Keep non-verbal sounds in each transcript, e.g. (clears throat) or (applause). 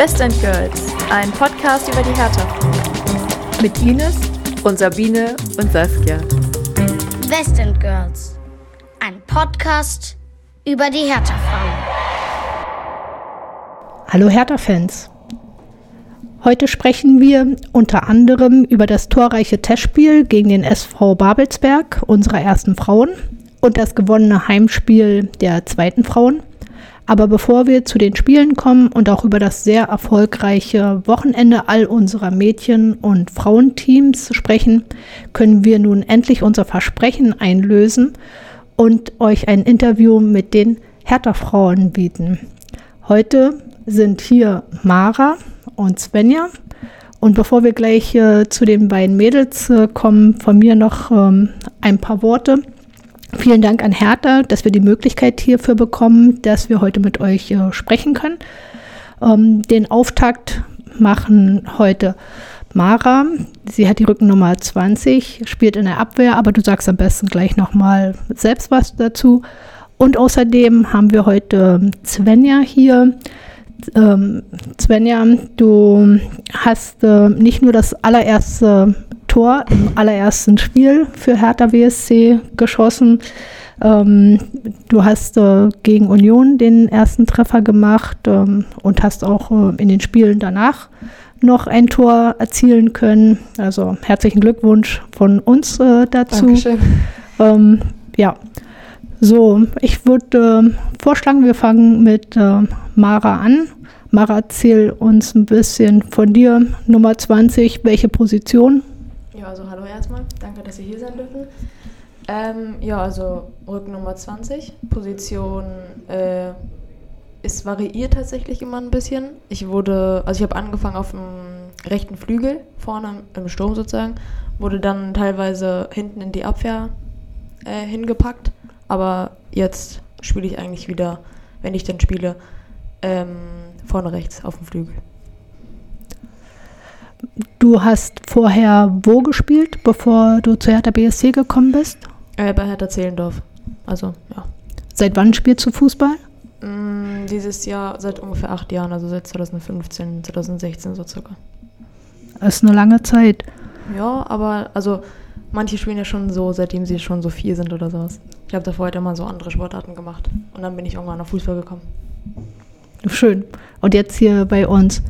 Best and Girls, ein Podcast über die Hertha. Mit Ines und Sabine und Saskia. West End Girls, ein Podcast über die Hertha-Frauen. Hallo Hertha-Fans. Heute sprechen wir unter anderem über das torreiche Testspiel gegen den SV Babelsberg unserer ersten Frauen und das gewonnene Heimspiel der zweiten Frauen. Aber bevor wir zu den Spielen kommen und auch über das sehr erfolgreiche Wochenende all unserer Mädchen- und Frauenteams sprechen, können wir nun endlich unser Versprechen einlösen und euch ein Interview mit den Hertha-Frauen bieten. Heute sind hier Mara und Svenja. Und bevor wir gleich äh, zu den beiden Mädels äh, kommen, von mir noch ähm, ein paar Worte. Vielen Dank an Hertha, dass wir die Möglichkeit hierfür bekommen, dass wir heute mit euch äh, sprechen können. Ähm, den Auftakt machen heute Mara. Sie hat die Rückennummer 20, spielt in der Abwehr, aber du sagst am besten gleich nochmal selbst was dazu. Und außerdem haben wir heute Svenja hier. Ähm, Svenja, du hast äh, nicht nur das allererste Tor im allerersten Spiel für Hertha WSC geschossen. Ähm, du hast äh, gegen Union den ersten Treffer gemacht ähm, und hast auch äh, in den Spielen danach noch ein Tor erzielen können. Also herzlichen Glückwunsch von uns äh, dazu. Dankeschön. Ähm, ja, so, ich würde äh, vorschlagen, wir fangen mit äh, Mara an. Mara, erzähl uns ein bisschen von dir. Nummer 20, welche Position? Ja, also hallo erstmal. Danke, dass Sie hier sein dürfen. Ähm, ja, also Rückennummer 20. Position äh, ist variiert tatsächlich immer ein bisschen. Ich wurde, also ich habe angefangen auf dem rechten Flügel, vorne im Sturm sozusagen, wurde dann teilweise hinten in die Abwehr äh, hingepackt. Aber jetzt spiele ich eigentlich wieder, wenn ich denn spiele, ähm, vorne rechts auf dem Flügel. Du hast vorher wo gespielt, bevor du zu Hertha BSC gekommen bist? Äh, bei Hertha Zehlendorf. Also, ja. Seit wann spielst du Fußball? Mm, dieses Jahr seit ungefähr acht Jahren, also seit 2015, 2016 so circa. Das ist eine lange Zeit. Ja, aber also manche spielen ja schon so, seitdem sie schon so vier sind oder sowas. Ich habe davor halt immer so andere Sportarten gemacht. Und dann bin ich irgendwann auf Fußball gekommen. Schön. Und jetzt hier bei uns.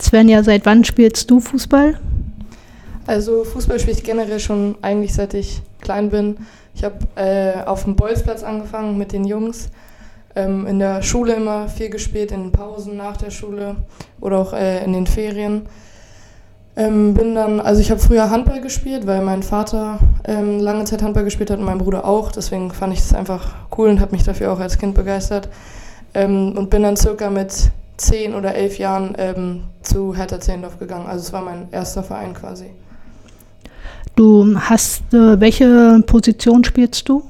Svenja, seit wann spielst du Fußball? Also Fußball spiele ich generell schon eigentlich seit ich klein bin. Ich habe äh, auf dem Bolzplatz angefangen mit den Jungs. Ähm, in der Schule immer viel gespielt, in den Pausen nach der Schule oder auch äh, in den Ferien. Ähm, bin dann, also ich habe früher Handball gespielt, weil mein Vater ähm, lange Zeit Handball gespielt hat und mein Bruder auch. Deswegen fand ich es einfach cool und habe mich dafür auch als Kind begeistert. Ähm, und bin dann circa mit zehn oder elf Jahren ähm, zu Hertha Zehlendorf gegangen. Also es war mein erster Verein quasi. Du hast, äh, welche Position spielst du?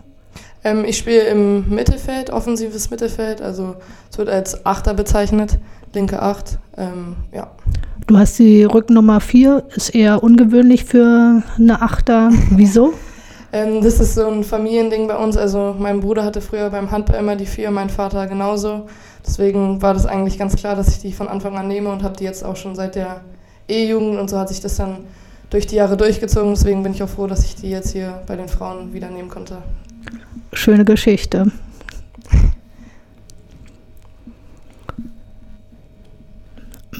Ähm, ich spiele im Mittelfeld, offensives Mittelfeld, also es wird als Achter bezeichnet, linke Acht, ähm, ja. Du hast die Rücknummer 4, ist eher ungewöhnlich für eine Achter. (laughs) Wieso? Ähm, das ist so ein Familiending bei uns. Also mein Bruder hatte früher beim Handball immer die 4, mein Vater genauso. Deswegen war das eigentlich ganz klar, dass ich die von Anfang an nehme und habe die jetzt auch schon seit der E-Jugend und so hat sich das dann durch die Jahre durchgezogen. Deswegen bin ich auch froh, dass ich die jetzt hier bei den Frauen wieder nehmen konnte. Schöne Geschichte.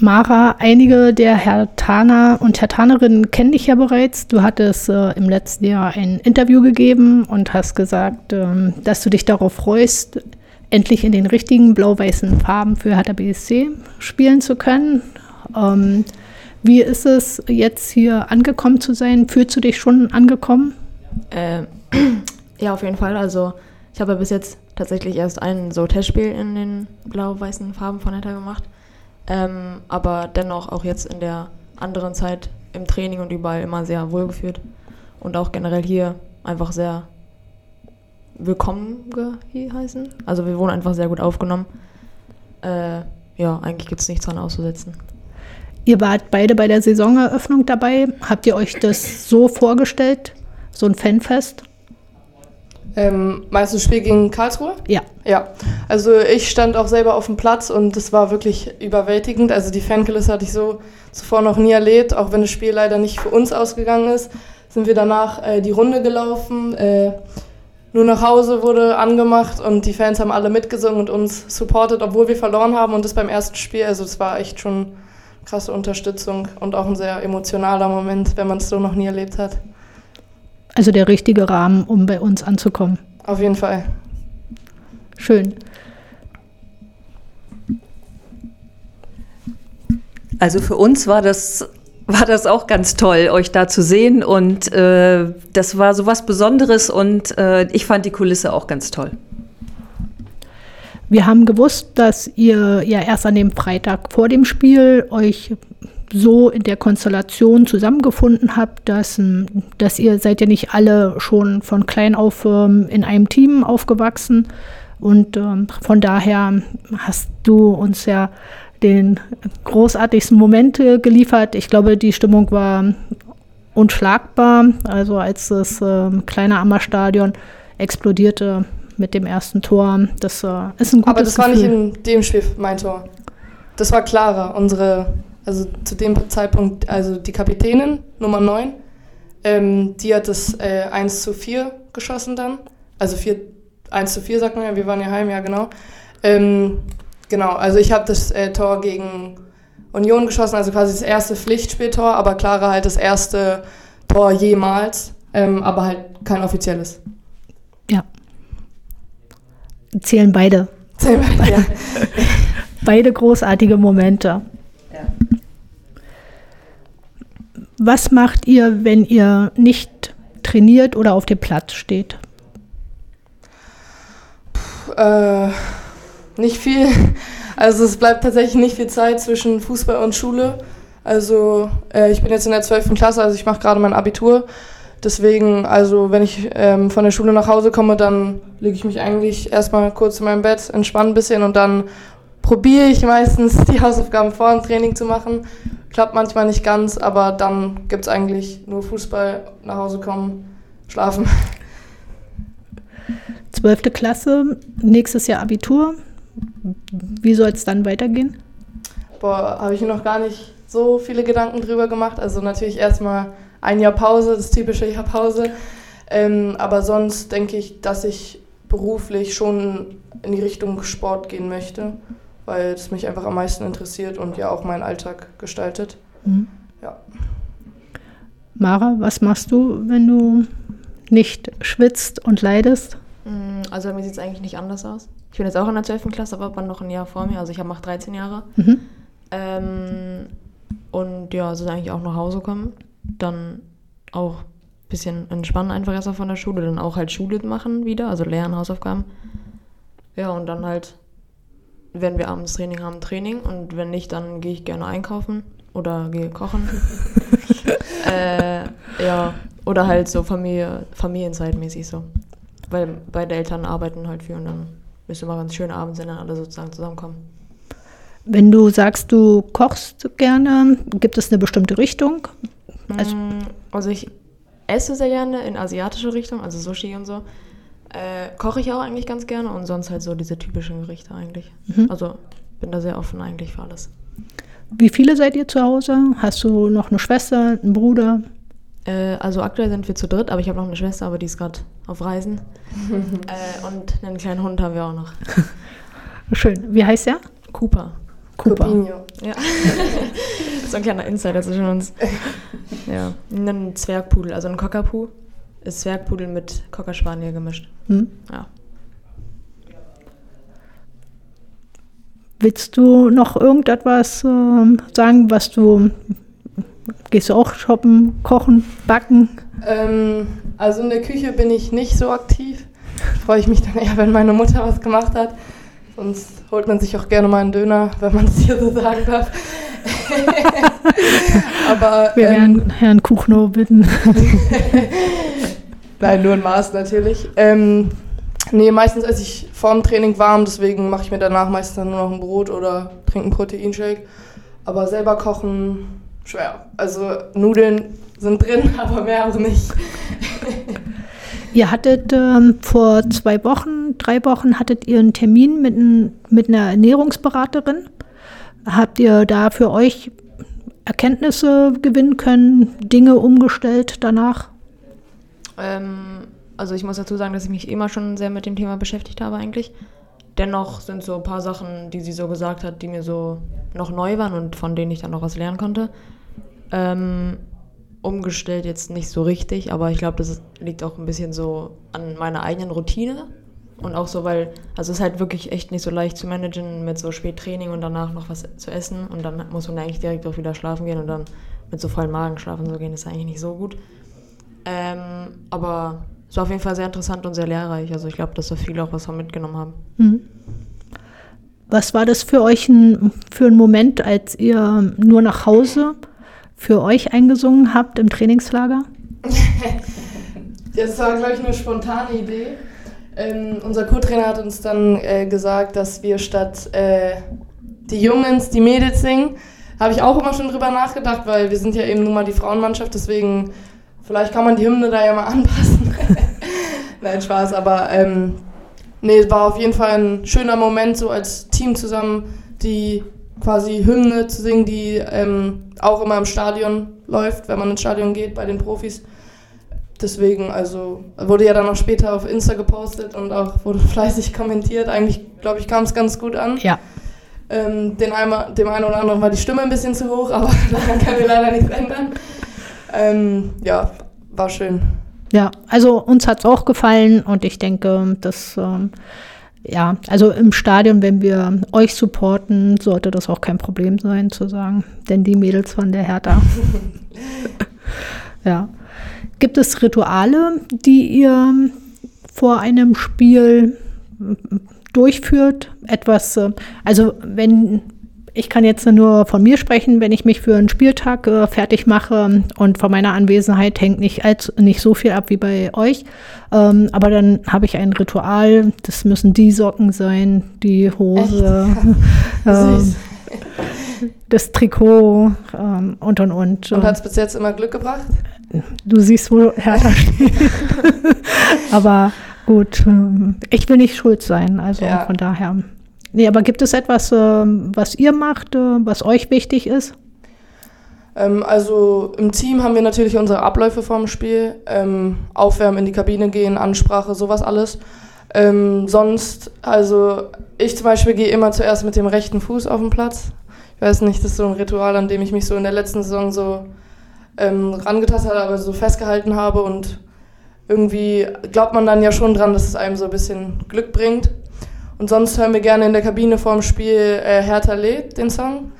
Mara, einige der Hertaner und Hertanerinnen kennen dich ja bereits. Du hattest äh, im letzten Jahr ein Interview gegeben und hast gesagt, ähm, dass du dich darauf freust, endlich in den richtigen blau-weißen Farben für Hertha BSC spielen zu können. Ähm, wie ist es jetzt hier angekommen zu sein? Fühlst du dich schon angekommen? Äh, (clears throat) ja, auf jeden Fall. Also ich habe bis jetzt tatsächlich erst ein so Testspiel in den blau-weißen Farben von Hertha gemacht. Ähm, aber dennoch auch jetzt in der anderen Zeit im Training und überall immer sehr wohlgefühlt. Und auch generell hier einfach sehr willkommen geheißen. Also wir wurden einfach sehr gut aufgenommen. Äh, ja, eigentlich gibt es nichts dran auszusetzen. Ihr wart beide bei der Saisoneröffnung dabei. Habt ihr euch das so vorgestellt? So ein Fanfest? Ähm, meinst du Spiel gegen Karlsruhe? Ja. Ja, also ich stand auch selber auf dem Platz und es war wirklich überwältigend. Also die Fankulisse hatte ich so zuvor noch nie erlebt, auch wenn das Spiel leider nicht für uns ausgegangen ist. Sind wir danach äh, die Runde gelaufen. Äh, nur nach Hause wurde angemacht und die Fans haben alle mitgesungen und uns supportet, obwohl wir verloren haben und das beim ersten Spiel. Also es war echt schon krasse Unterstützung und auch ein sehr emotionaler Moment, wenn man es so noch nie erlebt hat. Also der richtige Rahmen, um bei uns anzukommen. Auf jeden Fall. Schön. Also für uns war das, war das auch ganz toll, euch da zu sehen. Und äh, das war so was Besonderes und äh, ich fand die Kulisse auch ganz toll. Wir haben gewusst, dass ihr ja erst an dem Freitag vor dem Spiel euch so in der Konstellation zusammengefunden habt, dass, dass ihr seid ja nicht alle schon von klein auf ähm, in einem Team aufgewachsen. Und ähm, von daher hast du uns ja den großartigsten Moment geliefert. Ich glaube, die Stimmung war unschlagbar. Also als das äh, kleine Ammerstadion explodierte mit dem ersten Tor, das äh, ist ein gutes Aber das Gefühl. war nicht in dem Spiel mein Tor. Das war Clara, unsere also zu dem Zeitpunkt, also die Kapitänin, Nummer 9, ähm, die hat das äh, 1 zu 4 geschossen dann. Also 4, 1 zu 4 sagt man ja, wir waren ja heim, ja genau. Ähm, genau, also ich habe das äh, Tor gegen Union geschossen, also quasi das erste Pflichtspieltor, aber Clara halt das erste Tor jemals, ähm, aber halt kein offizielles. Ja. Zählen beide. Zählen beide, ja. (laughs) beide großartige Momente. Was macht ihr, wenn ihr nicht trainiert oder auf dem Platz steht? Puh, äh, nicht viel. Also es bleibt tatsächlich nicht viel Zeit zwischen Fußball und Schule. Also äh, ich bin jetzt in der 12. Klasse, also ich mache gerade mein Abitur. Deswegen, also wenn ich ähm, von der Schule nach Hause komme, dann lege ich mich eigentlich erstmal kurz in meinem Bett, entspanne ein bisschen und dann probiere ich meistens (laughs) die Hausaufgaben vor dem Training zu machen. Klappt manchmal nicht ganz, aber dann gibt es eigentlich nur Fußball, nach Hause kommen, schlafen. (laughs) Zwölfte Klasse, nächstes Jahr Abitur. Wie soll es dann weitergehen? Boah, habe ich mir noch gar nicht so viele Gedanken drüber gemacht. Also natürlich erstmal ein Jahr Pause, das typische Jahr Pause. Ähm, aber sonst denke ich, dass ich beruflich schon in die Richtung Sport gehen möchte weil es mich einfach am meisten interessiert und ja auch meinen Alltag gestaltet. Mhm. Ja. Mara, was machst du, wenn du nicht schwitzt und leidest? Mm, also bei mir sieht es eigentlich nicht anders aus. Ich bin jetzt auch in der 12. Klasse, aber noch ein Jahr vor mir. Also ich habe noch 13 Jahre. Mhm. Ähm, und ja, also eigentlich auch nach Hause kommen. Dann auch ein bisschen entspannen einfach erstmal von der Schule. Dann auch halt Schule machen wieder, also lernen, Hausaufgaben. Ja, und dann halt wenn wir abends Training haben, Training und wenn nicht, dann gehe ich gerne einkaufen oder gehe kochen. (laughs) äh, ja, oder halt so Familie, Familienzeitmäßig so. Weil beide Eltern arbeiten halt viel und dann ist immer ganz schön abends, wenn dann alle sozusagen zusammenkommen. Wenn du sagst, du kochst gerne, gibt es eine bestimmte Richtung? Also, also ich esse sehr gerne in asiatische Richtung, also Sushi und so. Äh, koche ich auch eigentlich ganz gerne und sonst halt so diese typischen Gerichte eigentlich. Mhm. Also bin da sehr offen eigentlich für alles. Wie viele seid ihr zu Hause? Hast du noch eine Schwester, einen Bruder? Äh, also aktuell sind wir zu dritt, aber ich habe noch eine Schwester, aber die ist gerade auf Reisen. (laughs) äh, und einen kleinen Hund haben wir auch noch. (laughs) Schön. Wie heißt der? Cooper. Cooper. Ja. (laughs) so ein kleiner Insider zwischen uns. Ja. Ein Zwergpudel, also ein Cockapoo ist Zwergpudel mit Cocker Spaniel gemischt. Hm? Ja. Willst du noch irgendetwas äh, sagen, was du gehst du auch shoppen, kochen, backen? Ähm, also in der Küche bin ich nicht so aktiv. Freue ich mich dann eher, wenn meine Mutter was gemacht hat. Sonst holt man sich auch gerne mal einen Döner, wenn man es hier so sagen darf. (laughs) Aber, Wir werden ähm, Herrn Kuchno bitten. (laughs) Nein, nur ein Maß natürlich. Ähm, nee, meistens esse ich vorm Training warm, deswegen mache ich mir danach meistens nur noch ein Brot oder trinke einen Proteinshake. Aber selber kochen, schwer. Also Nudeln sind drin, (laughs) aber mehr auch nicht. (laughs) Ihr hattet ähm, vor zwei Wochen, drei Wochen, hattet ihr einen Termin mit, ein, mit einer Ernährungsberaterin. Habt ihr da für euch Erkenntnisse gewinnen können, Dinge umgestellt danach? Ähm, also ich muss dazu sagen, dass ich mich immer schon sehr mit dem Thema beschäftigt habe eigentlich. Dennoch sind so ein paar Sachen, die sie so gesagt hat, die mir so noch neu waren und von denen ich dann noch was lernen konnte. Ähm, umgestellt jetzt nicht so richtig, aber ich glaube, das liegt auch ein bisschen so an meiner eigenen Routine. Und auch so, weil, also es ist halt wirklich echt nicht so leicht zu managen mit so Spättraining und danach noch was zu essen und dann muss man eigentlich direkt auch wieder schlafen gehen und dann mit so vollem Magen schlafen so gehen, ist eigentlich nicht so gut. Ähm, aber es war auf jeden Fall sehr interessant und sehr lehrreich. Also ich glaube, dass da viele auch was von mitgenommen haben. Mhm. Was war das für euch ein, für ein Moment, als ihr nur nach Hause für euch eingesungen habt im Trainingslager? (laughs) das war, glaube ich, eine spontane Idee. Ähm, unser Co-Trainer hat uns dann äh, gesagt, dass wir statt äh, die Jungs die Mädels singen. Habe ich auch immer schon drüber nachgedacht, weil wir sind ja eben nun mal die Frauenmannschaft, deswegen vielleicht kann man die Hymne da ja mal (laughs) anpassen. Nein, Spaß, aber ähm, nee, es war auf jeden Fall ein schöner Moment, so als Team zusammen die quasi Hymne zu singen, die ähm, auch immer im Stadion läuft, wenn man ins Stadion geht bei den Profis. Deswegen, also wurde ja dann auch später auf Insta gepostet und auch wurde (laughs) fleißig kommentiert. Eigentlich, glaube ich, kam es ganz gut an. Ja. Ähm, den einmal, dem einen oder anderen war die Stimme ein bisschen zu hoch, aber (laughs) daran können wir leider nichts ändern. Ähm, ja, war schön. Ja, also uns hat es auch gefallen und ich denke, dass ähm, ja, also im Stadion, wenn wir euch supporten, sollte das auch kein Problem sein zu sagen, denn die Mädels von der Hertha. (laughs) ja. Gibt es Rituale, die ihr vor einem Spiel durchführt? Etwas, äh, also wenn ich kann jetzt nur von mir sprechen, wenn ich mich für einen Spieltag äh, fertig mache und von meiner Anwesenheit hängt nicht, als, nicht so viel ab wie bei euch. Ähm, aber dann habe ich ein Ritual, das müssen die Socken sein, die Hose, (laughs) ähm, das Trikot ähm, und und und. Und hat es bis jetzt immer Glück gebracht? Du siehst, wo Hertha (laughs) steht. (laughs) aber gut, ähm, ich will nicht schuld sein, also ja. von daher. Nee, aber gibt es etwas, ähm, was ihr macht, äh, was euch wichtig ist? Ähm, also im Team haben wir natürlich unsere Abläufe vorm Spiel. Ähm, aufwärmen, in die Kabine gehen, Ansprache, sowas alles. Sonst, also ich zum Beispiel gehe immer zuerst mit dem rechten Fuß auf den Platz. Ich weiß nicht, das ist so ein Ritual, an dem ich mich so in der letzten Saison so ähm, rangetastet habe, aber so festgehalten habe und irgendwie glaubt man dann ja schon dran, dass es einem so ein bisschen Glück bringt. Und sonst hören wir gerne in der Kabine vorm Spiel äh, Hertha lädt, den Song.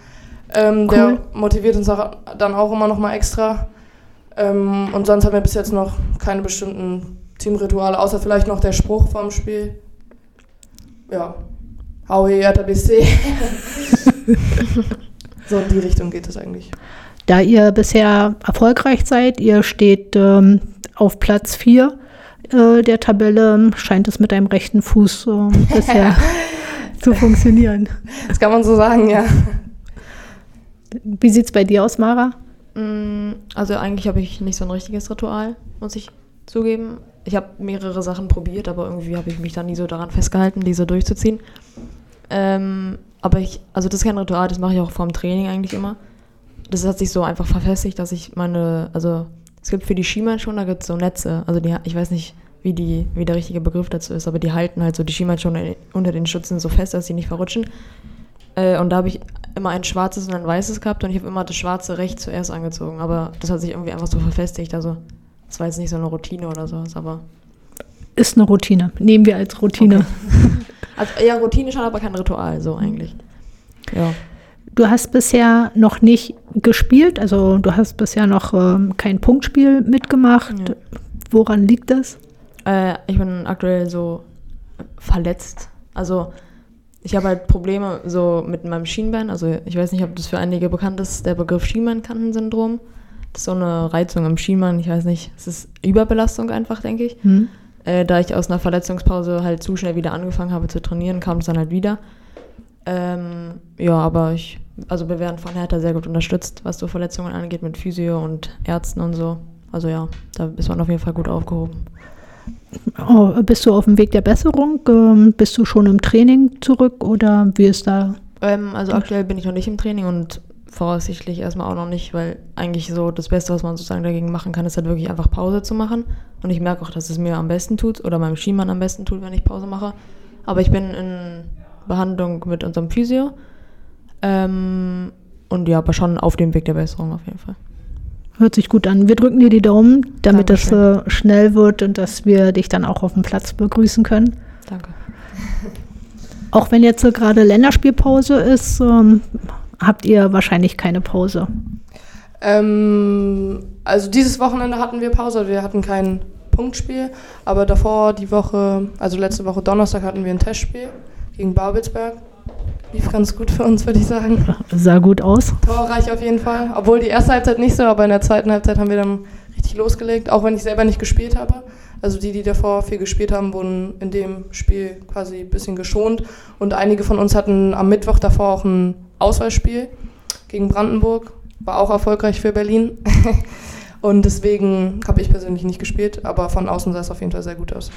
Ähm, cool. Der motiviert uns auch, dann auch immer noch mal extra. Ähm, und sonst haben wir bis jetzt noch keine bestimmten Teamrituale, außer vielleicht noch der Spruch vorm Spiel. Ja, hau hier Hertha BC. (laughs) so in die Richtung geht es eigentlich. Da ihr bisher erfolgreich seid, ihr steht ähm, auf Platz 4 äh, der Tabelle scheint es mit deinem rechten Fuß äh, (laughs) bisher zu funktionieren. Das kann man so sagen, ja. Wie sieht es bei dir aus, Mara? Mm, also eigentlich habe ich nicht so ein richtiges Ritual, muss ich zugeben. Ich habe mehrere Sachen probiert, aber irgendwie habe ich mich da nie so daran festgehalten, diese durchzuziehen. Ähm, aber ich, also das ist kein Ritual, das mache ich auch vorm Training eigentlich immer. Das hat sich so einfach verfestigt, dass ich meine, also es gibt für die Schienbeinschoner gibt es so Netze. Also die, ich weiß nicht, wie, die, wie der richtige Begriff dazu ist, aber die halten halt so die Schienbeinschoner unter den Schützen so fest, dass sie nicht verrutschen. Äh, und da habe ich immer ein schwarzes und ein weißes gehabt und ich habe immer das schwarze rechts zuerst angezogen. Aber das hat sich irgendwie einfach so verfestigt. Also das war jetzt nicht so eine Routine oder sowas, aber. Ist eine Routine. Nehmen wir als Routine. Okay. (laughs) Also, ja, Routine schon, aber kein Ritual, so eigentlich. Ja. Du hast bisher noch nicht gespielt, also du hast bisher noch ähm, kein Punktspiel mitgemacht. Ja. Woran liegt das? Äh, ich bin aktuell so verletzt. Also ich habe halt Probleme so mit meinem Schienbein. Also ich weiß nicht, ob das für einige bekannt ist, der Begriff Schienbeinkantensyndrom. Das ist so eine Reizung am Schienbein. Ich weiß nicht, es ist Überbelastung einfach, denke ich. Hm. Äh, da ich aus einer Verletzungspause halt zu schnell wieder angefangen habe zu trainieren, kam es dann halt wieder. Ähm, ja, aber ich, also wir werden von Hertha sehr gut unterstützt, was so Verletzungen angeht, mit Physio und Ärzten und so. Also ja, da ist man auf jeden Fall gut aufgehoben. Oh, bist du auf dem Weg der Besserung? Ähm, bist du schon im Training zurück oder wie ist da? Ähm, also aktuell bin ich noch nicht im Training und voraussichtlich erstmal auch noch nicht, weil eigentlich so das Beste, was man sozusagen dagegen machen kann, ist halt wirklich einfach Pause zu machen. Und ich merke auch, dass es mir am besten tut oder meinem Skimann am besten tut, wenn ich Pause mache. Aber ich bin in Behandlung mit unserem Physio. Ähm, und ja, aber schon auf dem Weg der Besserung auf jeden Fall. Hört sich gut an. Wir drücken dir die Daumen, damit das Dankeschön. äh, schnell wird und dass wir dich dann auch auf dem Platz begrüßen können. Danke. Auch wenn jetzt so gerade Länderspielpause ist, ähm, habt ihr wahrscheinlich keine Pause. Ähm, also dieses Wochenende hatten wir Pause, wir hatten kein Punktspiel, aber davor die Woche, also letzte Woche Donnerstag hatten wir ein Testspiel gegen Babelsberg. Lief ganz gut für uns, würde ich sagen. Sah gut aus. Torreich auf jeden Fall. Obwohl die erste Halbzeit nicht so, aber in der zweiten Halbzeit haben wir dann richtig losgelegt, auch wenn ich selber nicht gespielt habe. Also die, die davor viel gespielt haben, wurden in dem Spiel quasi ein bisschen geschont. Und einige von uns hatten am Mittwoch davor auch ein Auswahlspiel gegen Brandenburg. War auch erfolgreich für Berlin. (laughs) Und deswegen habe ich persönlich nicht gespielt, aber von außen sah es auf jeden Fall sehr gut aus.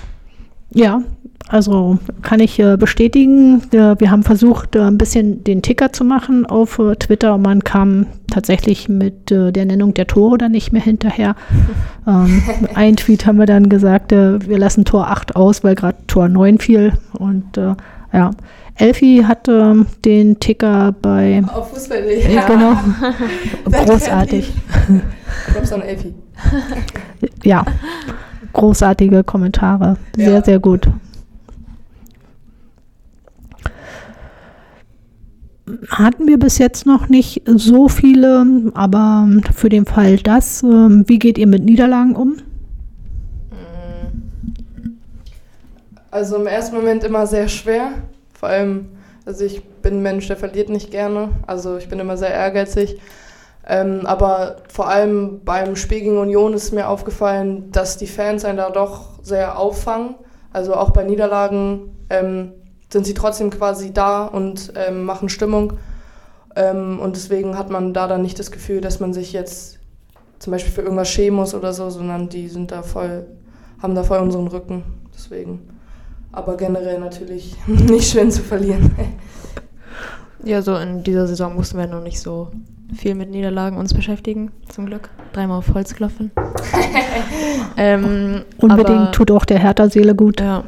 Ja, also kann ich äh, bestätigen. Äh, wir haben versucht, äh, ein bisschen den Ticker zu machen auf äh, Twitter und man kam tatsächlich mit äh, der Nennung der Tore dann nicht mehr hinterher. (laughs) ähm, ein Tweet haben wir dann gesagt, äh, wir lassen Tor 8 aus, weil gerade Tor 9 fiel. Und äh, ja, Elfi hat ähm, den Ticker bei. Auf Fußball, Ja. Genau. (laughs) Großartig. Props an Elfi. Ja, (laughs) großartige Kommentare. Sehr, Ja. sehr gut. Hatten wir bis jetzt noch nicht so viele, aber für den Fall das, ähm, wie geht ihr mit Niederlagen um? Also im ersten Moment immer sehr schwer. Vor allem, also ich bin ein Mensch, der verliert nicht gerne. Also ich bin immer sehr ehrgeizig. Ähm, aber vor allem beim Spiel gegen Union ist mir aufgefallen, dass die Fans einen da doch sehr auffangen. Also auch bei Niederlagen ähm, sind sie trotzdem quasi da und ähm, machen Stimmung. Ähm, und deswegen hat man da dann nicht das Gefühl, dass man sich jetzt zum Beispiel für irgendwas schämen muss oder so, sondern die sind da voll, haben da voll unseren Rücken. Deswegen. Aber generell natürlich (laughs) nicht schön zu verlieren. Ja, so in dieser Saison mussten wir noch nicht so viel mit Niederlagen uns beschäftigen, zum Glück. Dreimal auf Holz klopfen. (laughs) ähm, Unbedingt aber, tut auch der Hertha-Seele gut. Ja.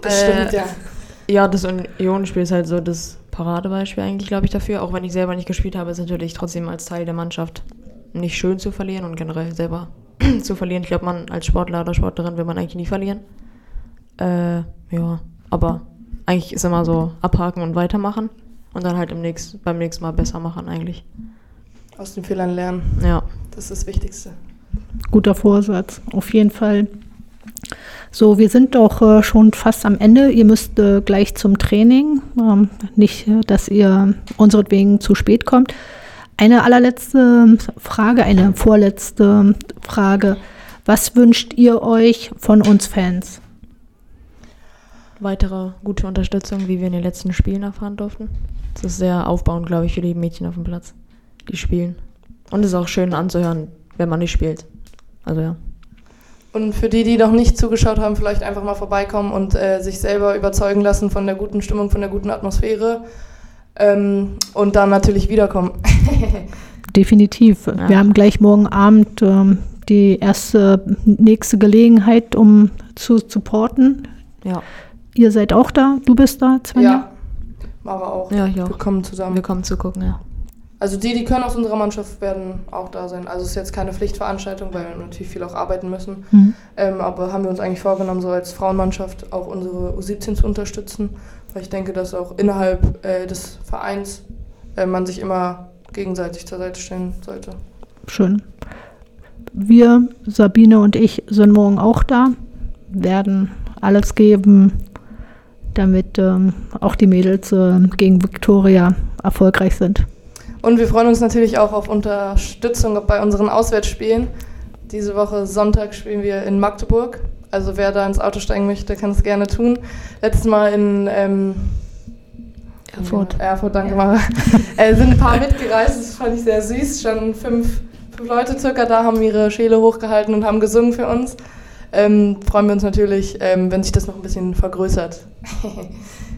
Das stimmt, Äh, ja. Ja, das Union-Spiel ist halt so das Paradebeispiel eigentlich, glaube ich, dafür. Auch wenn ich selber nicht gespielt habe, ist natürlich trotzdem als Teil der Mannschaft nicht schön zu verlieren und generell selber (clears throat) zu verlieren. Ich glaube, man als Sportler oder Sportlerin will man eigentlich nie verlieren. Äh, ja, aber eigentlich ist immer so abhaken und weitermachen und dann halt im nächsten, beim nächsten Mal besser machen eigentlich. Aus den Fehlern lernen. Ja. Das ist das Wichtigste. Guter Vorsatz, auf jeden Fall. So, wir sind doch äh, schon fast am Ende. Ihr müsst äh, gleich zum Training. Ähm, nicht, äh, dass ihr unseretwegen zu spät kommt. Eine allerletzte Frage, eine vorletzte Frage. Was wünscht ihr euch von uns Fans? Weitere gute Unterstützung, wie wir in den letzten Spielen erfahren durften. Das ist sehr aufbauend, glaube ich, für die Mädchen auf dem Platz, die spielen. Und es ist auch schön anzuhören, wenn man nicht spielt. Also ja. Und für die, die noch nicht zugeschaut haben, vielleicht einfach mal vorbeikommen und äh, sich selber überzeugen lassen von der guten Stimmung, von der guten Atmosphäre. Ähm, und dann natürlich wiederkommen. (laughs) Definitiv. Ja. Wir haben gleich morgen Abend ähm, die erste nächste Gelegenheit, um zu supporten. Ja, Ihr seid auch da, du bist da, Svenja? ja. Mara auch. ja ich Wir auch. kommen zusammen. Wir kommen zugucken, ja. Also die, die können aus unserer Mannschaft, werden auch da sein. Also es ist jetzt keine Pflichtveranstaltung, weil wir natürlich viel auch arbeiten müssen. Mhm. Ähm, aber haben wir uns eigentlich vorgenommen, so als Frauenmannschaft auch unsere U17 zu unterstützen. Weil ich denke, dass auch innerhalb äh, des Vereins äh, man sich immer gegenseitig zur Seite stellen sollte. Schön. Wir, Sabine und ich, sind morgen auch da, werden alles geben, damit ähm, auch die Mädels äh, gegen Victoria erfolgreich sind. Und wir freuen uns natürlich auch auf Unterstützung bei unseren Auswärtsspielen. Diese Woche Sonntag spielen wir in Magdeburg. Also wer da ins Auto steigen möchte, kann es gerne tun. Letztes Mal in ähm, Erfurt. Erfurt, danke Mara. (laughs) äh, sind ein paar mitgereist, das fand ich sehr süß. Schon fünf, fünf Leute circa da haben ihre Schäle hochgehalten und haben gesungen für uns. ähm, freuen wir uns natürlich, ähm, wenn sich das noch ein bisschen vergrößert. (laughs)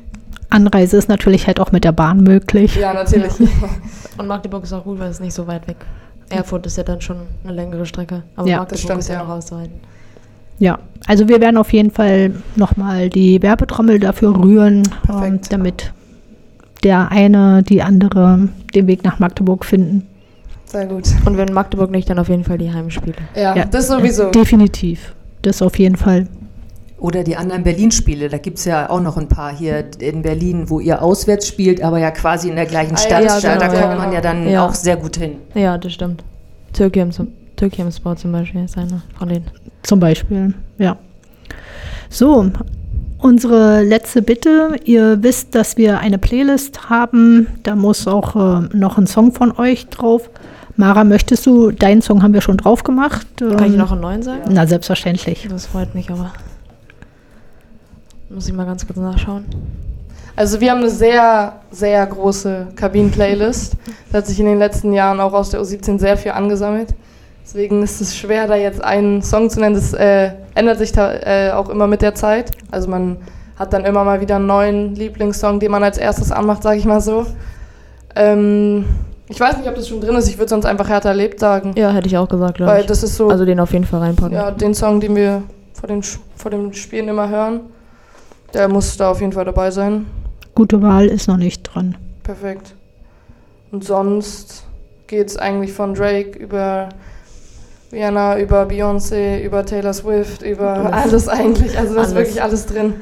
Anreise ist natürlich halt auch mit der Bahn möglich. Ja, natürlich. (laughs) Und Magdeburg ist auch gut, weil es nicht so weit weg. Erfurt ist ja dann schon eine längere Strecke, aber Ja, das Magdeburg stimmt, ist ja ja. noch auszuhalten. Ja, also wir werden auf jeden Fall nochmal die Werbetrommel dafür rühren, ähm, damit der eine, die andere den Weg nach Magdeburg finden. Sehr gut. Und wenn Magdeburg nicht, dann auf jeden Fall die Heimspiele. Ja, Ja, das sowieso. Definitiv. Das auf jeden Fall. Oder die anderen Berlin-Spiele. Da gibt es ja auch noch ein paar hier in Berlin, wo ihr auswärts spielt, aber ja quasi in der gleichen Ah, Stadt. ja, da, da genau, kommt ja, man ja dann Ja. auch sehr gut hin. Ja, das stimmt. Türkium, zum, Türkium Sport zum Beispiel ist einer von denen. Zum Beispiel, ja. So, unsere letzte Bitte. Ihr wisst, dass wir eine Playlist haben. Da muss auch äh, noch ein Song von euch drauf. Mara, möchtest du, deinen Song haben wir schon drauf gemacht. Kann ich Ähm, noch einen neuen sagen? Na, selbstverständlich. Das freut mich aber. Muss ich mal ganz kurz nachschauen. Also wir haben eine sehr, sehr große Kabinen-Playlist. Da hat sich in den letzten Jahren auch aus der U17 sehr viel angesammelt. Deswegen ist es schwer, da jetzt einen Song zu nennen. Das äh, ändert sich da äh, auch immer mit der Zeit. Also man hat dann immer mal wieder einen neuen Lieblingssong, den man als erstes anmacht, sage ich mal so. Ähm, ich weiß nicht, ob das schon drin ist. Ich würde sonst einfach Hertha lebt sagen. Ja, hätte ich auch gesagt, glaube ich. das ist so Also den auf jeden Fall reinpacken. ja, den Song, den wir vor den, vor den Spielen immer hören. Der muss da auf jeden Fall dabei sein. Gute Wahl ist noch nicht dran. Perfekt. Und sonst geht es eigentlich von Drake über Rihanna, über Beyoncé, über Taylor Swift, über alles eigentlich. Also da ist Alles. wirklich alles drin.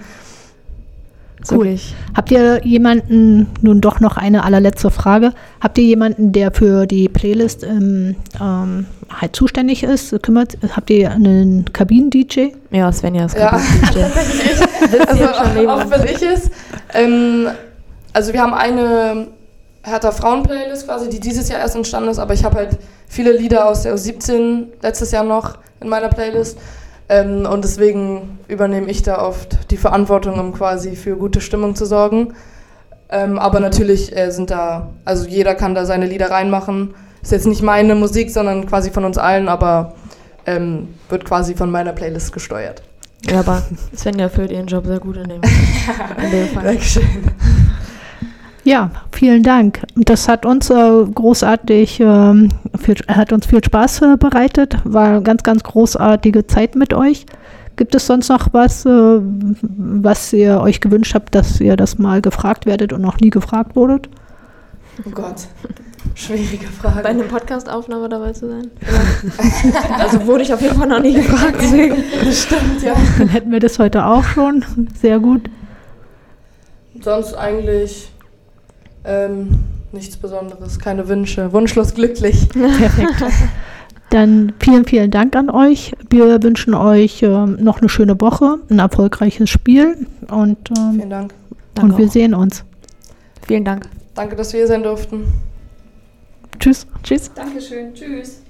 Cool. wirklich- Habt ihr jemanden, nun doch noch eine allerletzte Frage, habt ihr jemanden, der für die Playlist ähm, ähm, halt zuständig ist, kümmert, habt ihr einen Kabinen-DJ? Ja, Svenja ist Ja. gerade (laughs) DJ. Also auch wenn ich es. Ähm, also wir haben eine Hertha Frauen-Playlist quasi, die dieses Jahr erst entstanden ist, aber ich habe halt viele Lieder aus der U17 letztes Jahr noch in meiner Playlist. Ähm, und deswegen übernehme ich da oft die Verantwortung, um quasi für gute Stimmung zu sorgen. Ähm, aber natürlich äh, sind da, also jeder kann da seine Lieder reinmachen. Ist jetzt nicht meine Musik, sondern quasi von uns allen, aber ähm, wird quasi von meiner Playlist gesteuert. Ja, aber Svenja füllt ihren Job sehr gut in dem, in (laughs) dem Fall. Dankeschön. Ja, vielen Dank. Das hat uns äh, großartig, ähm, viel, hat uns viel Spaß äh, bereitet. War eine ganz, ganz großartige Zeit mit euch. Gibt es sonst noch was, äh, was ihr euch gewünscht habt, dass ihr das mal gefragt werdet und noch nie gefragt wurdet? Oh Gott. Schwierige Frage. Bei einer Podcast-Aufnahme dabei zu sein? (laughs) also wurde ich auf jeden Fall noch nie gefragt, deswegen. Stimmt, ja. Dann hätten wir das heute auch schon. Sehr gut. Sonst eigentlich ähm, nichts Besonderes, keine Wünsche. Wunschlos glücklich. (laughs) Perfekt. Dann vielen, vielen Dank an euch. Wir wünschen euch ähm, noch eine schöne Woche, ein erfolgreiches Spiel und, ähm, Vielen Dank. und wir auch. sehen uns. Vielen Dank. Danke, dass wir hier sein durften. Tschüss. Tschüss. Dankeschön. Tschüss.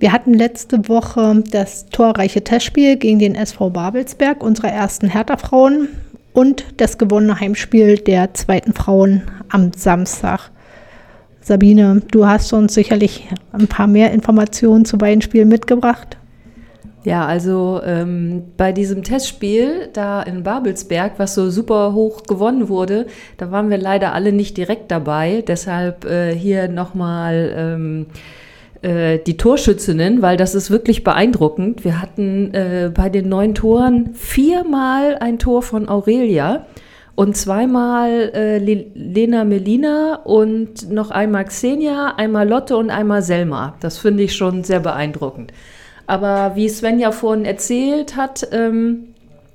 Wir hatten letzte Woche das torreiche Testspiel gegen den SV Babelsberg, unserer ersten Hertha-Frauen, und das gewonnene Heimspiel der zweiten Frauen am Samstag. Sabine, du hast uns sicherlich ein paar mehr Informationen zu beiden Spielen mitgebracht. Ja, also ähm, bei diesem Testspiel da in Babelsberg, was so super hoch gewonnen wurde, da waren wir leider alle nicht direkt dabei. Deshalb äh, hier nochmal ähm, äh, die Torschützinnen, weil das ist wirklich beeindruckend. Wir hatten äh, bei den neun Toren viermal ein Tor von Aurelia und zweimal äh, Le Lena Melina und noch einmal Xenia, einmal Lotte und einmal Selma. Das finde ich schon sehr beeindruckend. Aber wie Svenja vorhin erzählt hat, ähm,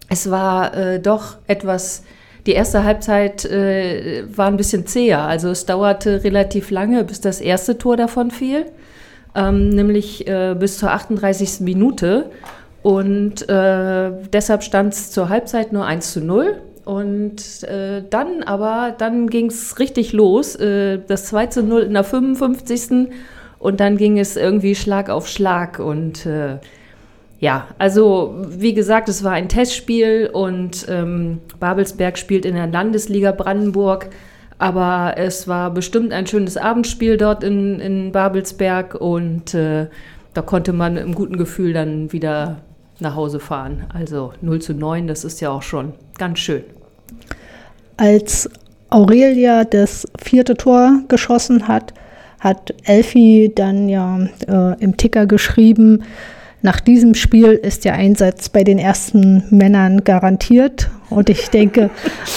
es war äh, doch etwas, die erste Halbzeit äh, war ein bisschen zäher. Also es dauerte relativ lange, bis das erste Tor davon fiel, ähm, nämlich äh, bis zur 38. Minute. Und äh, deshalb stand es zur Halbzeit nur 1 zu 0. Und äh, dann aber, dann ging es richtig los. Äh, das 2 zu 0 in der 55. Und dann ging es irgendwie Schlag auf Schlag. Und äh, ja, also wie gesagt, es war ein Testspiel und ähm, Babelsberg spielt in der Landesliga Brandenburg. Aber es war bestimmt ein schönes Abendspiel dort in, in Babelsberg und äh, da konnte man im guten Gefühl dann wieder nach Hause fahren. Also 0 zu 9, das ist ja auch schon ganz schön. Als Aurelia das vierte Tor geschossen hat, hat Elfi dann ja äh, im Ticker geschrieben, nach diesem Spiel ist der Einsatz bei den ersten Männern garantiert. Und ich denke,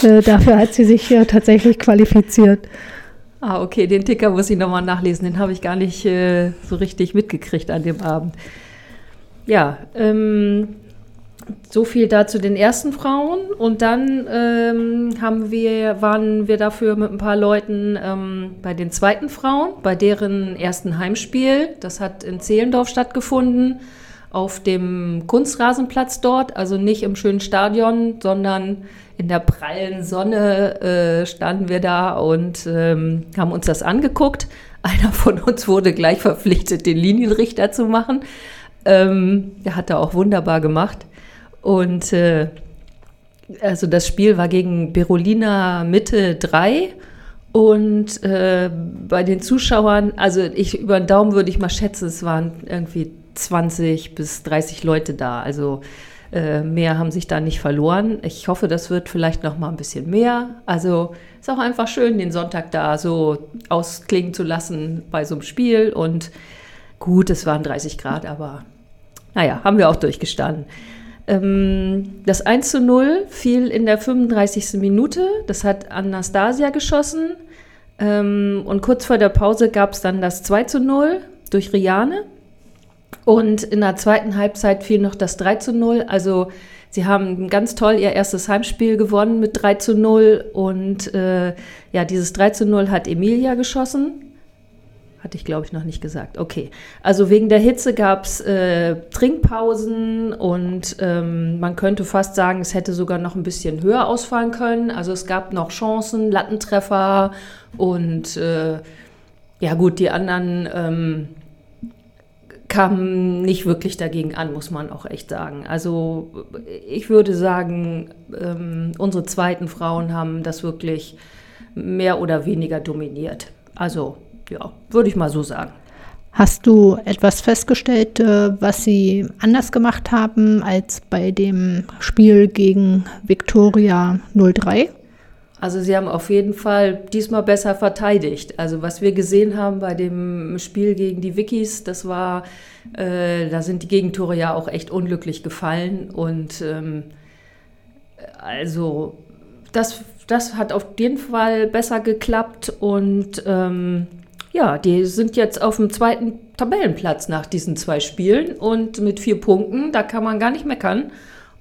äh, dafür hat sie sich hier tatsächlich qualifiziert. Ah, okay, den Ticker muss ich nochmal nachlesen. Den habe ich gar nicht äh, so richtig mitgekriegt an dem Abend. Ja, ähm, so viel dazu den ersten Frauen. Und dann ähm, haben wir, waren wir dafür mit ein paar Leuten ähm, bei den zweiten Frauen, bei deren ersten Heimspiel. Das hat in Zehlendorf stattgefunden, auf dem Kunstrasenplatz dort, also nicht im schönen Stadion, sondern in der prallen Sonne äh, standen wir da und ähm, haben uns das angeguckt. (laughs) Einer von uns wurde gleich verpflichtet, den Linienrichter zu machen. Ähm, der hat er auch wunderbar gemacht. Und äh, also das Spiel war gegen Berolina Mitte 3. Und äh, bei den Zuschauern, also ich über den Daumen würde ich mal schätzen, es waren irgendwie 20 bis 30 Leute da. Also äh, mehr haben sich da nicht verloren. Ich hoffe, das wird vielleicht noch mal ein bisschen mehr. Also ist auch einfach schön, den Sonntag da so ausklingen zu lassen bei so einem Spiel. Und gut, es waren 30 Grad, aber naja, haben wir auch durchgestanden. Ähm, das 1 zu 0 fiel in der 35. Minute. Das hat Anastasia geschossen. Ähm, und kurz vor der Pause gab es dann das 2 zu 0 durch Riane. Und in der zweiten Halbzeit fiel noch das 3 zu 0. Also sie haben ganz toll ihr erstes Heimspiel gewonnen mit 3 zu 0. Und äh, ja, dieses 3 zu 0 hat Emilia geschossen. Hatte ich, glaube ich, noch nicht gesagt. Okay. Also wegen der Hitze gab es äh, Trinkpausen und ähm, man könnte fast sagen, es hätte sogar noch ein bisschen höher ausfallen können. Also es gab noch Chancen, Lattentreffer und äh, ja gut, die anderen ähm, kam nicht wirklich dagegen an, muss man auch echt sagen. Also ich würde sagen, ähm, unsere zweiten Frauen haben das wirklich mehr oder weniger dominiert. Also ja, würde ich mal so sagen. Hast du etwas festgestellt, äh, was sie anders gemacht haben als bei dem Spiel gegen Victoria 03? Also sie haben auf jeden Fall diesmal besser verteidigt. Also was wir gesehen haben bei dem Spiel gegen die Wikis, das war, äh, da sind die Gegentore ja auch echt unglücklich gefallen. Und ähm, also das, das hat auf jeden Fall besser geklappt. Und ähm, ja, die sind jetzt auf dem zweiten Tabellenplatz nach diesen zwei Spielen und mit vier Punkten, da kann man gar nicht meckern.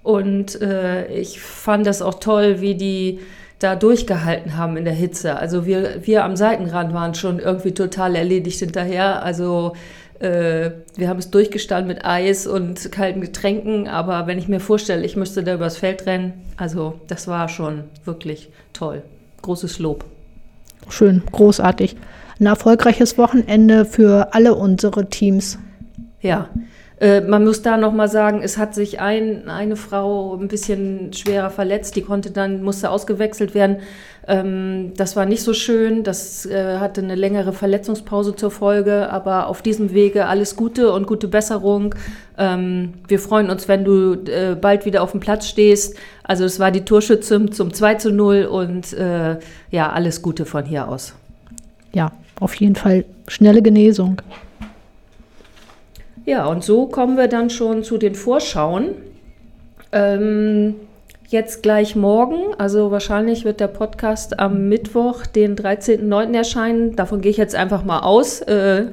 Und äh, ich fand das auch toll, wie die da durchgehalten haben in der Hitze. Also wir, wir am Seitenrand waren schon irgendwie total erledigt hinterher. Also äh, wir haben es durchgestanden mit Eis und kalten Getränken, aber wenn ich mir vorstelle, ich müsste da übers Feld rennen, also das war schon wirklich toll. Großes Lob. Schön, großartig. Ein erfolgreiches Wochenende für alle unsere Teams. Ja, äh, man muss da nochmal sagen, es hat sich ein, eine Frau ein bisschen schwerer verletzt, die konnte dann, musste ausgewechselt werden. Ähm, das war nicht so schön, das äh, hatte eine längere Verletzungspause zur Folge, aber auf diesem Wege alles Gute und gute Besserung. Ähm, wir freuen uns, wenn du äh, bald wieder auf dem Platz stehst. Also es war die Torschütze zum 2 zu 0 und äh, ja, alles Gute von hier aus. Ja, auf jeden Fall schnelle Genesung. Ja, und so kommen wir dann schon zu den Vorschauen. Ähm, jetzt gleich morgen, also wahrscheinlich wird der Podcast am Mittwoch, den 13.09. erscheinen. Davon gehe ich jetzt einfach mal aus. Äh,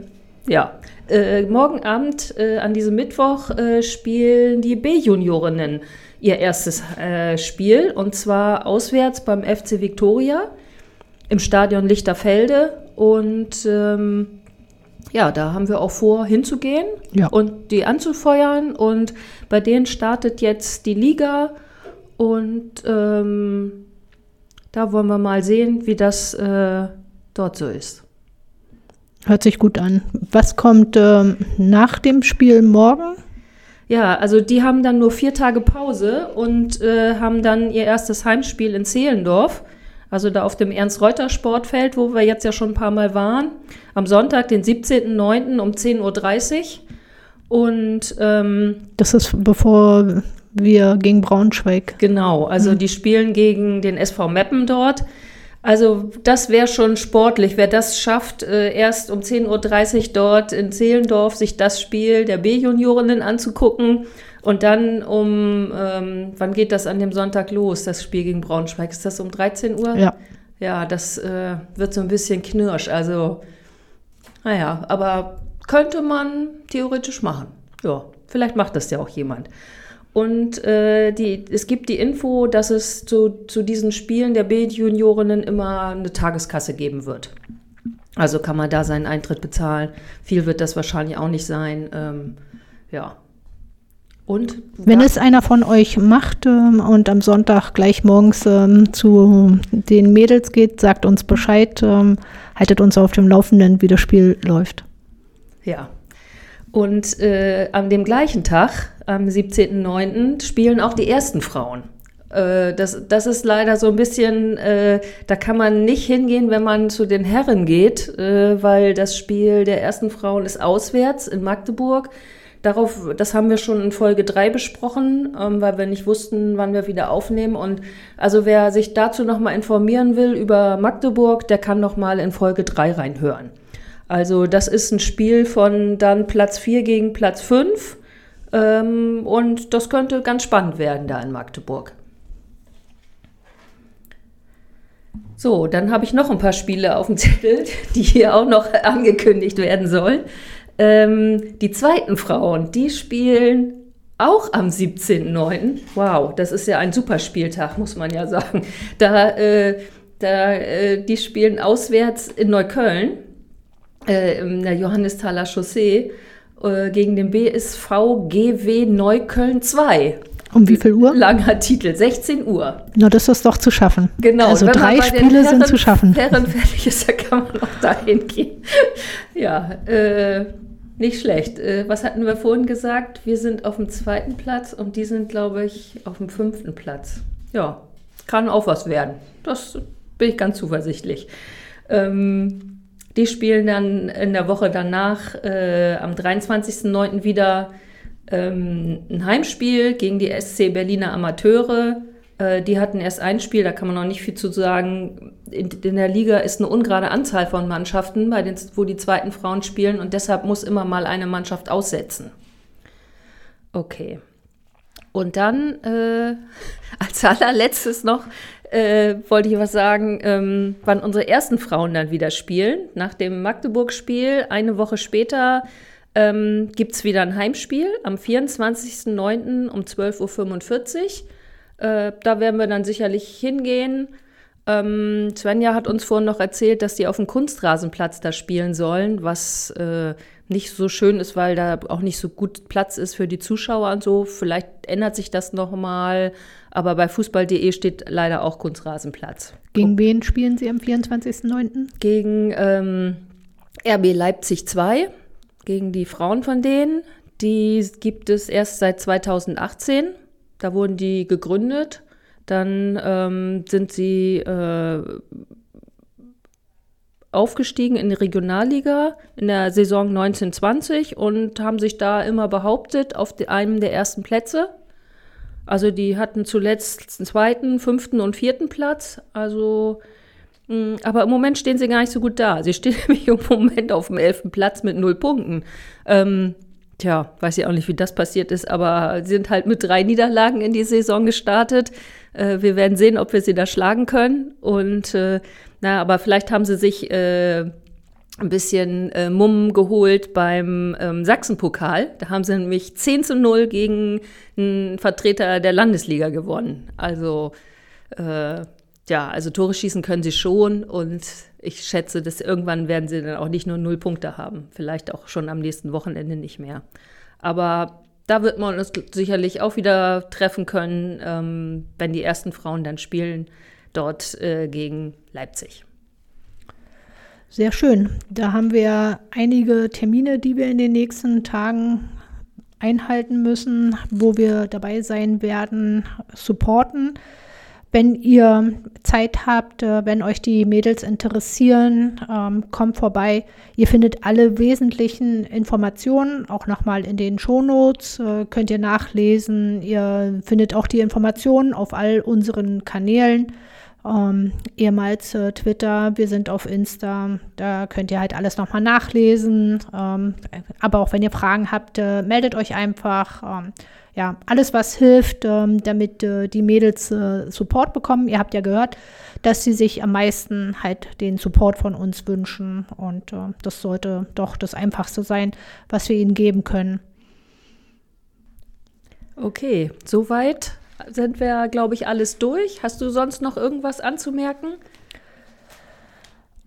ja, äh, morgen Abend äh, an diesem Mittwoch äh, spielen die B-Juniorinnen ihr erstes äh, Spiel und zwar auswärts beim FC Victoria im Stadion Lichterfelde und ähm, ja, da haben wir auch vor, hinzugehen ja. und die anzufeuern. Und bei denen startet jetzt die Liga. Und ähm, da wollen wir mal sehen, wie das äh, dort so ist. Hört sich gut an. Was kommt ähm, nach dem Spiel morgen? Ja, also die haben dann nur vier Tage Pause und äh, haben dann ihr erstes Heimspiel in Zehlendorf Also da auf dem Ernst-Reuter-Sportfeld, wo wir jetzt ja schon ein paar Mal waren. Am Sonntag, den 17.09. um 10.30 Uhr. Und ähm, Das ist bevor wir gegen Braunschweig. Genau, also die spielen gegen den SV Meppen dort. Also das wäre schon sportlich, wer das schafft, äh, erst um 10.30 Uhr dort in Zehlendorf sich das Spiel der B-Juniorinnen anzugucken und dann um, ähm, wann geht das an dem Sonntag los, das Spiel gegen Braunschweig? Ist das um 13 Uhr? Ja. Ja, das äh, wird so ein bisschen knirsch. Also, naja, aber könnte man theoretisch machen. Ja, vielleicht macht das ja auch jemand. Und äh, die, es gibt die Info, dass es zu, zu diesen Spielen der B-Juniorinnen immer eine Tageskasse geben wird. Also kann man da seinen Eintritt bezahlen. Viel wird das wahrscheinlich auch nicht sein. Ähm, ja. Und Wenn es einer von euch macht ähm, und am Sonntag gleich morgens ähm, zu den Mädels geht, sagt uns Bescheid, ähm, haltet uns auf dem Laufenden, wie das Spiel läuft. Ja. Und äh, an dem gleichen Tag, am 17.09., spielen auch die ersten Frauen. Äh, das, das ist leider so ein bisschen, äh, da kann man nicht hingehen, wenn man zu den Herren geht, äh, weil das Spiel der ersten Frauen ist auswärts in Magdeburg. Darauf, das haben wir schon in Folge 3 besprochen, ähm, weil wir nicht wussten, wann wir wieder aufnehmen. Und also wer sich dazu nochmal informieren will über Magdeburg, der kann nochmal in Folge 3 reinhören. Also das ist ein Spiel von dann Platz 4 gegen Platz 5. Ähm, und das könnte ganz spannend werden da in Magdeburg. So, dann habe ich noch ein paar Spiele auf dem Zettel, (laughs) die hier auch noch angekündigt werden sollen. Ähm, die zweiten Frauen, die spielen auch am 17.09. Wow, das ist ja ein super Spieltag, muss man ja sagen. Da, äh, da, äh, die spielen auswärts in Neukölln, äh, in der Johannisthaler Chaussee, äh, gegen den BSV GW Neukölln 2. Um wie viel Uhr? Langer Titel, 16 Uhr. Na, das ist doch zu schaffen. Genau. Also drei Spiele sind Herren- zu schaffen. Herren fertig ist, (laughs) da kann man auch dahin gehen. ja, äh, nicht schlecht. Äh, was hatten wir vorhin gesagt? Wir sind auf dem zweiten Platz und die sind, glaube ich, auf dem fünften Platz. Ja, kann auch was werden. Das bin ich ganz zuversichtlich. Ähm, die spielen dann in der Woche danach äh, am 23.09. wieder ähm, ein Heimspiel gegen die SC Berliner Amateure. Äh, die hatten erst ein Spiel, da kann man noch nicht viel zu sagen. In, in der Liga ist eine ungerade Anzahl von Mannschaften, bei den, wo die zweiten Frauen spielen und deshalb muss immer mal eine Mannschaft aussetzen. Okay. Und dann äh, (laughs) als allerletztes noch äh, wollte ich was sagen, ähm, wann unsere ersten Frauen dann wieder spielen. Nach dem Magdeburg-Spiel, eine Woche später, ähm, gibt es wieder ein Heimspiel am 24.09. um 12.45 Uhr. Äh, da werden wir dann sicherlich hingehen. Ähm, Svenja hat uns vorhin noch erzählt, dass die auf dem Kunstrasenplatz da spielen sollen, was äh, nicht so schön ist, weil da auch nicht so gut Platz ist für die Zuschauer und so. Vielleicht ändert sich das nochmal, aber bei fußball.de steht leider auch Kunstrasenplatz. Gegen wen spielen Sie am 24.09.? Gegen ähm, RB Leipzig 2, gegen die Frauen von denen. Die gibt es erst seit 2018. Da wurden die gegründet. Dann ähm, sind sie äh, aufgestiegen in die Regionalliga in der Saison 1920 und haben sich da immer behauptet auf einem der ersten Plätze. Also die hatten zuletzt den zweiten, fünften und vierten Platz. Also, mh, aber im Moment stehen sie gar nicht so gut da. Sie stehen nämlich (laughs) im Moment auf dem elften Platz mit null Punkten. Ähm, tja, weiß ich auch nicht, wie das passiert ist, aber sie sind halt mit drei Niederlagen in die Saison gestartet. Äh, wir werden sehen, ob wir sie da schlagen können. Und äh, na, aber vielleicht haben sie sich äh, ein bisschen äh, Mumm geholt beim ähm, Sachsenpokal. Da haben sie nämlich 10 zu 0 gegen einen Vertreter der Landesliga gewonnen. Also äh, ja, also Tore schießen können sie schon und ich schätze, dass irgendwann werden sie dann auch nicht nur null Punkte haben. Vielleicht auch schon am nächsten Wochenende nicht mehr. Aber da wird man uns sicherlich auch wieder treffen können, ähm, wenn die ersten Frauen dann spielen, dort äh, gegen Leipzig. Sehr schön. Da haben wir einige Termine, die wir in den nächsten Tagen einhalten müssen, wo wir dabei sein werden, supporten. Wenn ihr Zeit habt, äh, wenn euch die Mädels interessieren, ähm, kommt vorbei. Ihr findet alle wesentlichen Informationen auch nochmal in den Shownotes, äh, könnt ihr nachlesen. Ihr findet auch die Informationen auf all unseren Kanälen. Ähm, ehemals äh, Twitter, wir sind auf Insta, da könnt ihr halt alles nochmal nachlesen. Ähm, aber auch wenn ihr Fragen habt, äh, meldet euch einfach. Ähm, ja, alles, was hilft, ähm, damit äh, die Mädels äh, Support bekommen. Ihr habt ja gehört, dass sie sich am meisten halt den Support von uns wünschen. Und äh, das sollte doch das Einfachste sein, was wir ihnen geben können. Okay, soweit sind wir, glaube ich, alles durch. Hast du sonst noch irgendwas anzumerken?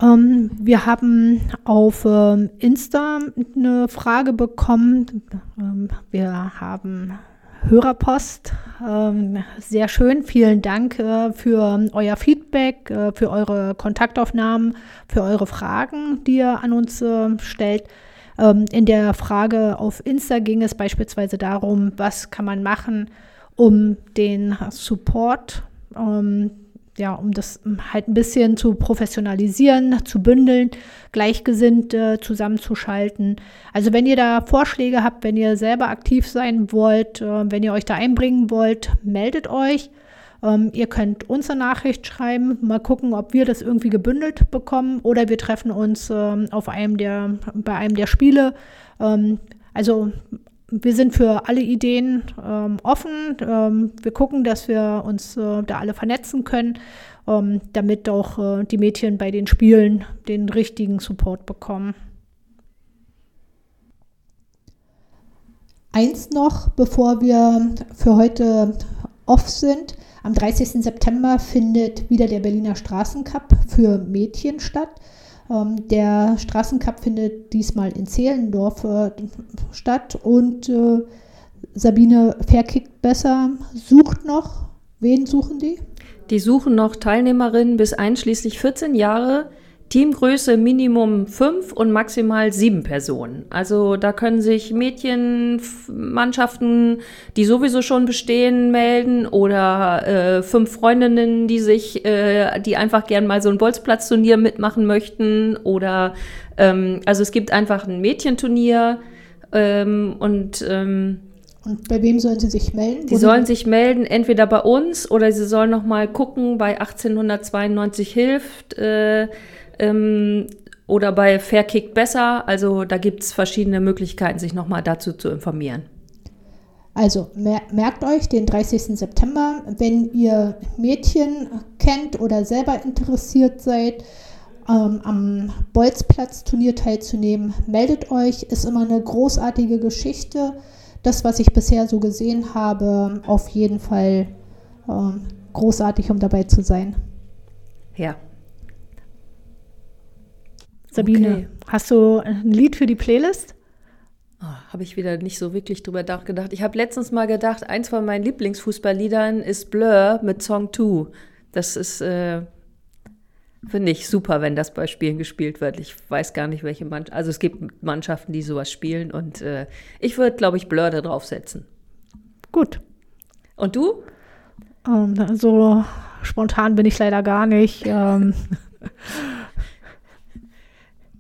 Ähm, wir haben auf ähm, Insta eine Frage bekommen. Ähm, wir haben Hörerpost. Ähm, sehr schön. Vielen Dank äh, für euer Feedback, äh, für eure Kontaktaufnahmen, für eure Fragen, die ihr an uns äh, stellt. Ähm, in der Frage auf Insta ging es beispielsweise darum, was kann man machen, um den Support ähm, ja, um das halt ein bisschen zu professionalisieren, zu bündeln, gleichgesinnt äh, zusammenzuschalten. Also wenn ihr da Vorschläge habt, wenn ihr selber aktiv sein wollt, äh, wenn ihr euch da einbringen wollt, meldet euch. Ähm, ihr könnt uns eine Nachricht schreiben, mal gucken, ob wir das irgendwie gebündelt bekommen oder wir treffen uns ähm, auf einem der, bei einem der Spiele. Ähm, also wir sind für alle Ideen ähm, offen. Ähm, wir gucken, dass wir uns äh, da alle vernetzen können, ähm, damit auch äh, die Mädchen bei den Spielen den richtigen Support bekommen. Eins noch, bevor wir für heute off sind. Am 30. September findet wieder der Berliner Straßencup für Mädchen statt. Ähm, der Straßencup findet diesmal in Zehlendorf äh, statt und äh, Sabine Verkickt besser sucht noch. Wen suchen die? Die suchen noch Teilnehmerinnen bis einschließlich 14 Jahre Teamgröße Minimum fünf und maximal sieben Personen. Also da können sich Mädchenmannschaften, die sowieso schon bestehen, melden oder äh, fünf Freundinnen, die sich, äh, die einfach gern mal so ein Bolzplatzturnier mitmachen möchten. Oder ähm, also es gibt einfach ein Mädchenturnier ähm, und ähm, und bei wem sollen sie sich melden? Die sollen sich melden, entweder bei uns oder sie sollen noch mal gucken bei 1892 hilft. Äh, ähm, oder bei Fairkick besser. Also da gibt es verschiedene Möglichkeiten, sich nochmal dazu zu informieren. Also mer merkt euch den 30. September, wenn ihr Mädchen kennt oder selber interessiert seid, ähm, am Bolzplatz-Turnier teilzunehmen, meldet euch. Ist immer eine großartige Geschichte. Das, was ich bisher so gesehen habe, auf jeden Fall ähm, großartig, um dabei zu sein. Ja, Sabine, okay. hast du ein Lied für die Playlist? Oh, habe ich wieder nicht so wirklich drüber nachgedacht. Ich habe letztens mal gedacht, eins von meinen Lieblingsfußballliedern ist Blur mit Song 2. Das ist, äh, finde ich super, wenn das bei Spielen gespielt wird. Ich weiß gar nicht, welche Mannschaften. Also es gibt Mannschaften, die sowas spielen und äh, ich würde, glaube ich, Blur da draufsetzen. Gut. Und du? Um, ähm, so spontan bin ich leider gar nicht. Ähm, (laughs)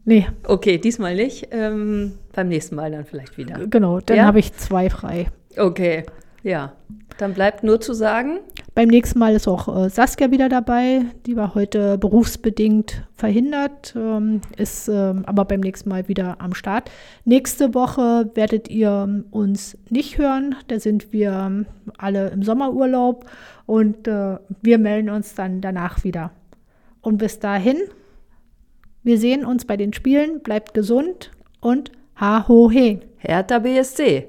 Nee. Okay, diesmal nicht. Ähm, beim nächsten Mal dann vielleicht wieder. Genau, dann ja? habe ich zwei frei. Okay, ja. Dann bleibt nur zu sagen. Beim nächsten Mal ist auch äh, Saskia wieder dabei. Die war heute berufsbedingt verhindert, ähm, ist ähm, aber beim nächsten Mal wieder am Start. Nächste Woche werdet ihr uns nicht hören. Da sind wir ähm, alle im Sommerurlaub und äh, wir melden uns dann danach wieder. Und bis dahin wir sehen uns bei den Spielen, bleibt gesund und ha ho he. Hertha BSC.